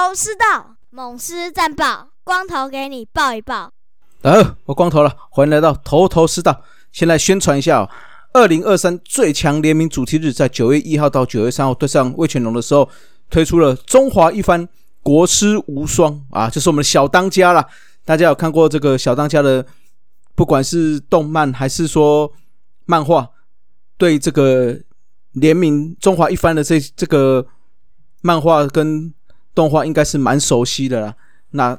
头师道，猛狮战报，光头给你报一报。呃，我光头了，欢迎来到头头是道。先来宣传一下哦，二零二三最强联名主题日，在九月一号到九月三号对上魏全龙的时候，推出了中华一番国师无双啊，就是我们的小当家啦。大家有看过这个小当家的，不管是动漫还是说漫画，对这个联名中华一番的这这个漫画跟动画应该是蛮熟悉的啦。那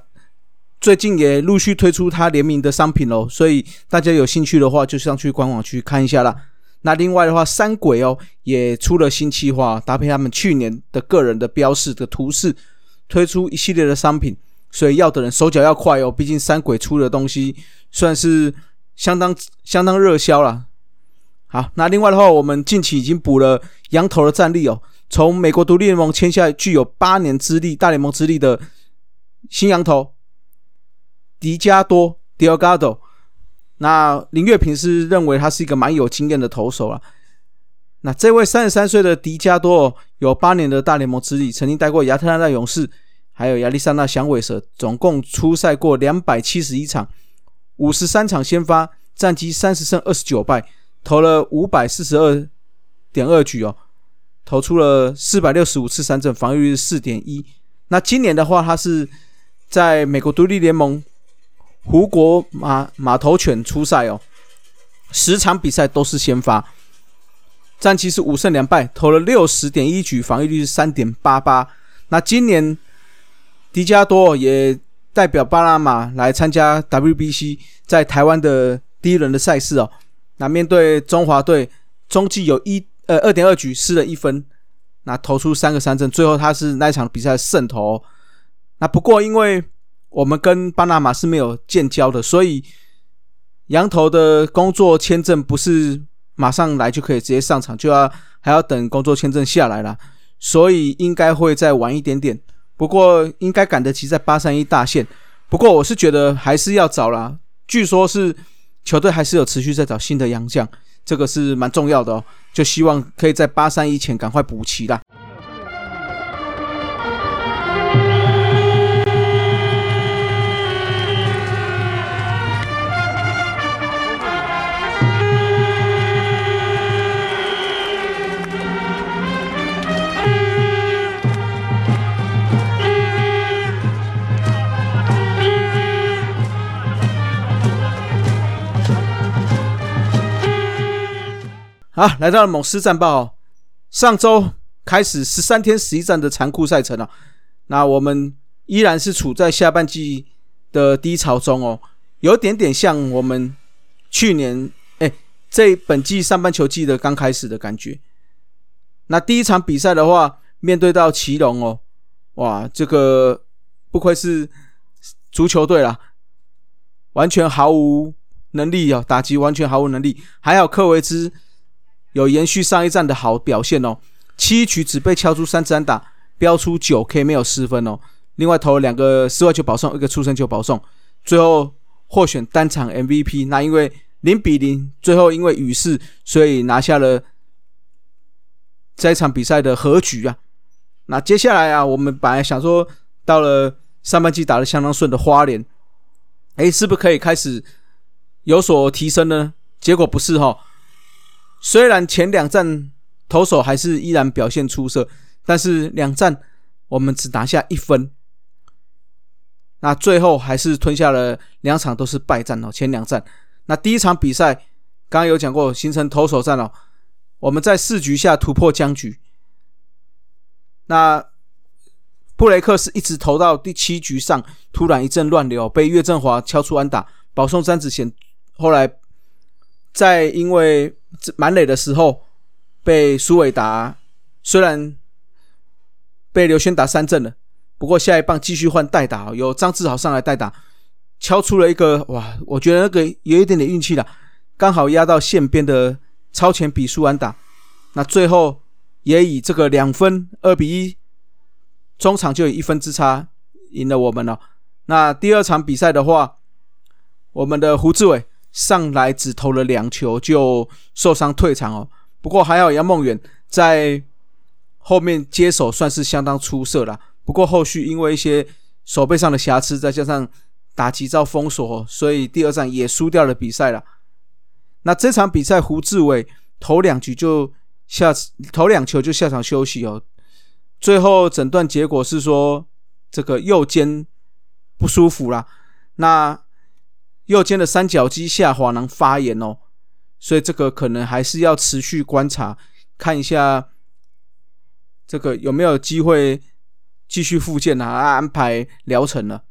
最近也陆续推出它联名的商品喽，所以大家有兴趣的话，就上去官网去看一下啦。那另外的话，三鬼哦也出了新企划，搭配他们去年的个人的标示的图示，推出一系列的商品。所以要的人手脚要快哦，毕竟三鬼出的东西算是相当相当热销了。好，那另外的话，我们近期已经补了羊头的战力哦，从美国独立联盟签下具有八年资历、大联盟资历的新羊头迪加多 （Diogado）。那林月平是认为他是一个蛮有经验的投手啊。那这位三十三岁的迪加多有八年的大联盟资历，曾经待过亚特兰大勇士。还有亚利桑那响尾蛇，总共出赛过两百七十一场，五十三场先发，战绩三十胜二十九败，投了五百四十二点二局哦，投出了四百六十五次三振，防御率四点一。那今年的话，他是在美国独立联盟湖国马马头犬出赛哦，十场比赛都是先发，战绩是五胜两败，投了六十点一局，防御率是三点八八。那今年。迪加多也代表巴拿马来参加 WBC，在台湾的第一轮的赛事哦。那面对中华队，中继有一呃二点二局失了一分，那投出三个三振，最后他是那一场比赛胜投。那不过因为我们跟巴拿马是没有建交的，所以羊头的工作签证不是马上来就可以直接上场，就要还要等工作签证下来了，所以应该会再晚一点点。不过应该赶得及在八三一大线，不过我是觉得还是要找啦。据说是球队还是有持续在找新的洋将，这个是蛮重要的哦。就希望可以在八三一前赶快补齐啦。好，来到了猛狮战报。上周开始十三天十一战的残酷赛程了。那我们依然是处在下半季的低潮中哦，有点点像我们去年哎，这本季上半球季的刚开始的感觉。那第一场比赛的话，面对到奇隆哦，哇，这个不愧是足球队啦，完全毫无能力哦，打击完全毫无能力。还好科维兹。有延续上一站的好表现哦，七局只被敲出三支安打，标出九 K 没有失分哦。另外投了两个室外球保送，一个出生球保送，最后获选单场 MVP。那因为零比零，最后因为雨势，所以拿下了这一场比赛的和局啊。那接下来啊，我们本来想说到了上半季打得相当顺的花莲，哎，是不是可以开始有所提升呢？结果不是哈。虽然前两战投手还是依然表现出色，但是两战我们只拿下一分，那最后还是吞下了两场都是败战哦。前两战，那第一场比赛刚刚有讲过，形成投手战哦。我们在四局下突破僵局，那布雷克是一直投到第七局上，突然一阵乱流，被岳振华敲出安打，保送詹子贤，后来在因为。满垒的时候，被苏伟达虽然被刘轩打三振了，不过下一棒继续换代打，由张志豪上来代打，敲出了一个哇，我觉得那个有一点点运气了，刚好压到线边的超前比数安打，那最后也以这个两分二比一，中场就有一分之差赢了我们了。那第二场比赛的话，我们的胡志伟。上来只投了两球就受伤退场哦。不过还好杨梦远在后面接手算是相当出色了。不过后续因为一些手背上的瑕疵，再加上打击遭封锁，所以第二战也输掉了比赛了。那这场比赛，胡志伟投两局就下投两球就下场休息哦。最后诊断结果是说这个右肩不舒服啦，那右肩的三角肌下滑囊发炎哦，所以这个可能还是要持续观察，看一下这个有没有机会继续复健啊，安排疗程了。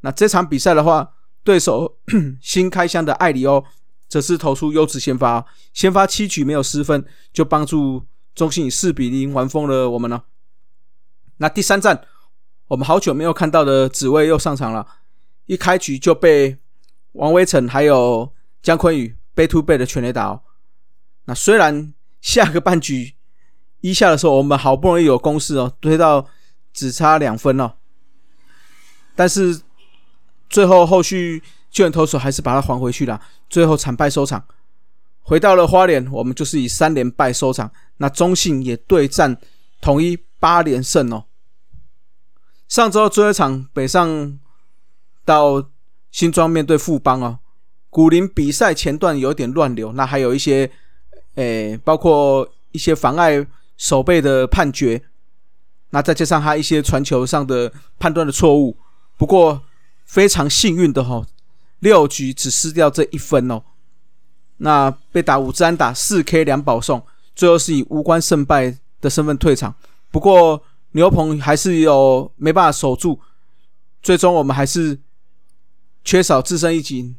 那这场比赛的话，对手 新开箱的艾里欧。则是投出优质先发，先发七局没有失分，就帮助中信以四比零完封了我们呢。那第三站，我们好久没有看到的紫薇又上场了，一开局就被王威成还有姜坤宇背 to 背的全垒打哦。那虽然下个半局一下的时候，我们好不容易有攻势哦，推到只差两分哦，但是最后后续。救援投手还是把它还回去了，最后惨败收场。回到了花莲，我们就是以三连败收场。那中信也对战统一八连胜哦。上周最后一场北上到新庄面对富邦哦，古林比赛前段有点乱流，那还有一些诶，包括一些妨碍守备的判决，那再加上他一些传球上的判断的错误。不过非常幸运的哈。六局只失掉这一分哦，那被打五支打四 K 两保送，最后是以无关胜败的身份退场。不过牛棚还是有没办法守住，最终我们还是缺少自身一击，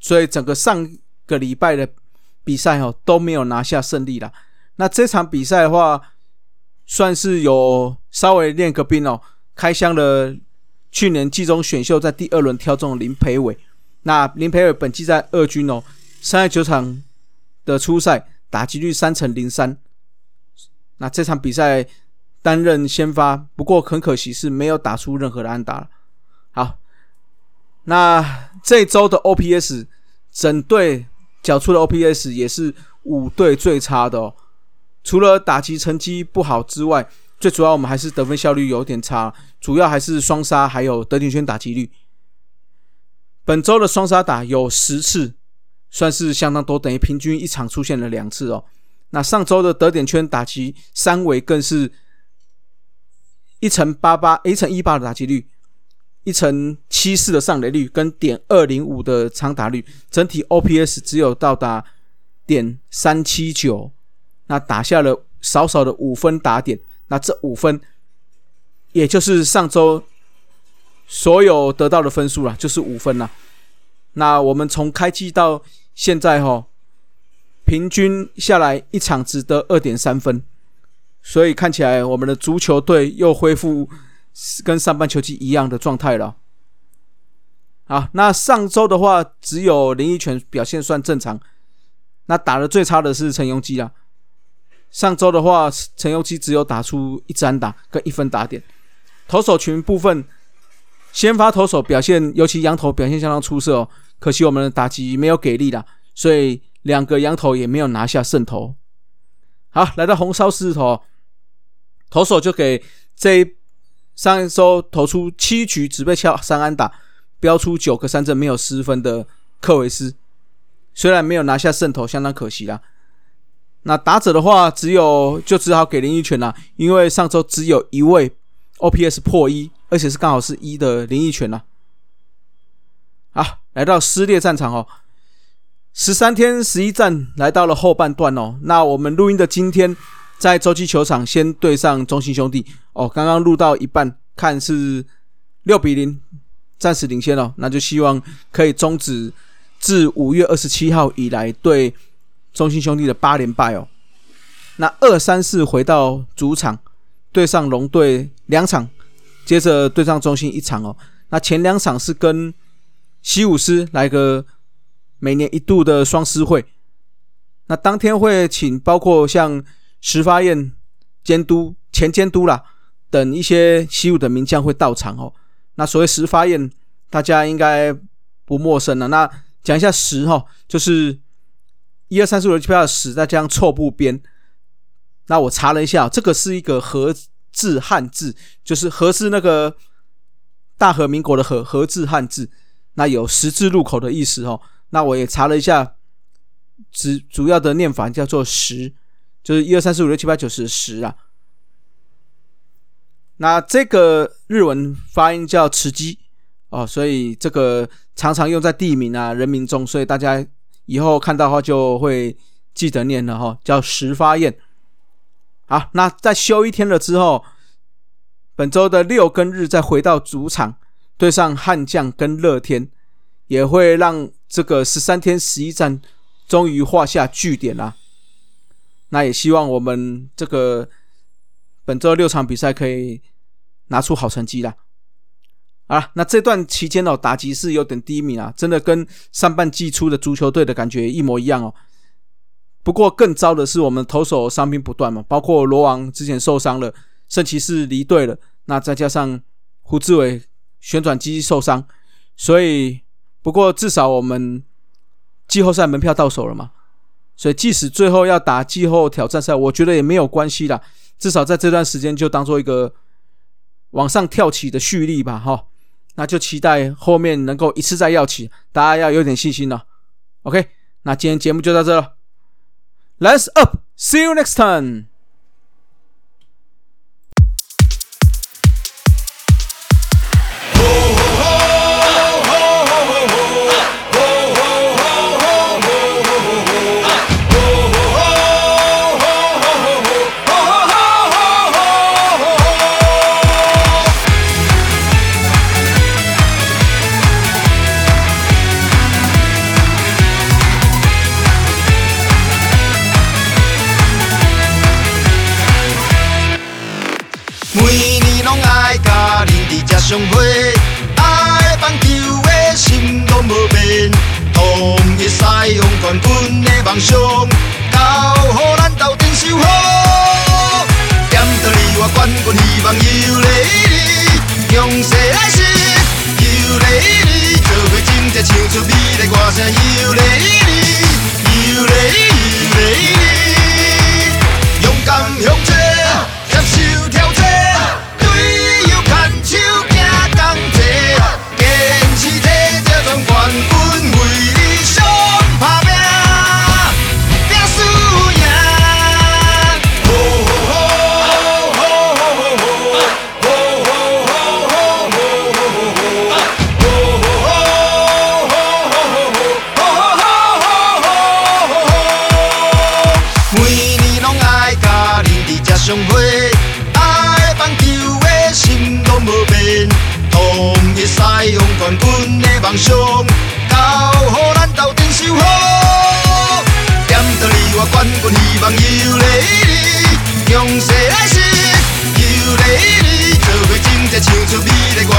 所以整个上个礼拜的比赛哦都没有拿下胜利了。那这场比赛的话，算是有稍微练个兵哦，开箱了去年季中选秀在第二轮挑中林培伟。那林培伟本季在二军哦，三十九场的初赛打击率三成零三。那这场比赛担任先发，不过很可惜是没有打出任何的安打。好，那这周的 OPS 整队缴出的 OPS 也是五队最差的哦。除了打击成绩不好之外，最主要我们还是得分效率有点差，主要还是双杀还有得点圈打击率。本周的双杀打有十次，算是相当多，等于平均一场出现了两次哦。那上周的得点圈打击三围更是一乘八八，一乘一八的打击率，一乘七四的上垒率，跟点二零五的长打率，整体 OPS 只有到达点三七九，那打下了少少的五分打点。那这五分，也就是上周。所有得到的分数啦，就是五分啦。那我们从开季到现在哈，平均下来一场只得二点三分，所以看起来我们的足球队又恢复跟上半球季一样的状态了。好，那上周的话，只有林奕泉表现算正常，那打的最差的是陈庸基啊。上周的话，陈庸基只有打出一支打跟一分打点，投手群部分。先发投手表现，尤其羊头表现相当出色哦。可惜我们的打击没有给力啦，所以两个羊头也没有拿下胜投。好，来到红烧狮子头，投手就给这上一周投出七局只被敲三安打，标出九个三振没有失分的克维斯，虽然没有拿下胜投，相当可惜啦。那打者的话，只有就只好给林奕泉啦，因为上周只有一位 OPS 破一。而且是刚好是一的林奕泉呐。好，来到撕裂战场哦，十三天十一战来到了后半段哦。那我们录音的今天，在洲际球场先对上中信兄弟哦。刚刚录到一半，看是六比零，暂时领先哦。那就希望可以终止自五月二十七号以来对中信兄弟的八连败哦。那二三四回到主场对上龙队两场。接着对上中心一场哦，那前两场是跟西武师来个每年一度的双狮会，那当天会请包括像石发燕监督、前监督啦等一些西武的名将会到场哦。那所谓石发燕，大家应该不陌生了。那讲一下石哈，就是一二三四五六七八的石，再加上错部边。那我查了一下，这个是一个合。字汉字，就是和是那个大和民国的和和字汉字，那有十字路口的意思哦。那我也查了一下，主主要的念法叫做十，就是一二三四五六七八九十十啊。那这个日文发音叫慈基哦，所以这个常常用在地名啊、人名中，所以大家以后看到的话就会记得念了哈，叫十发宴。好，那在休一天了之后，本周的六跟日再回到主场对上悍将跟乐天，也会让这个十三天十一战终于画下句点啦。那也希望我们这个本周六场比赛可以拿出好成绩啦。啊，那这段期间哦，打击是有点低迷啊，真的跟上半季初的足球队的感觉一模一样哦。不过更糟的是，我们投手伤病不断嘛，包括罗王之前受伤了，圣骑士离队了，那再加上胡志伟旋转机受伤，所以不过至少我们季后赛门票到手了嘛，所以即使最后要打季后挑战赛，我觉得也没有关系啦，至少在这段时间就当做一个往上跳起的蓄力吧，哈。那就期待后面能够一次再要起，大家要有点信心了。OK，那今天节目就到这了，Let's up，See you next time。每年拢爱甲恁伫食相会，爱棒球的心拢无变，同一西洋冠军的梦想，交予咱斗阵守好。点到你我冠军希望又来你，向西来时又来你，做伙真正唱出美丽歌声又来你，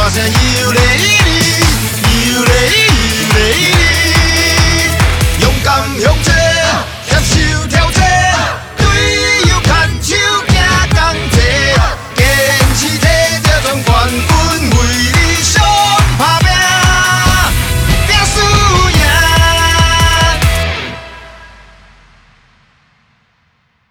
时又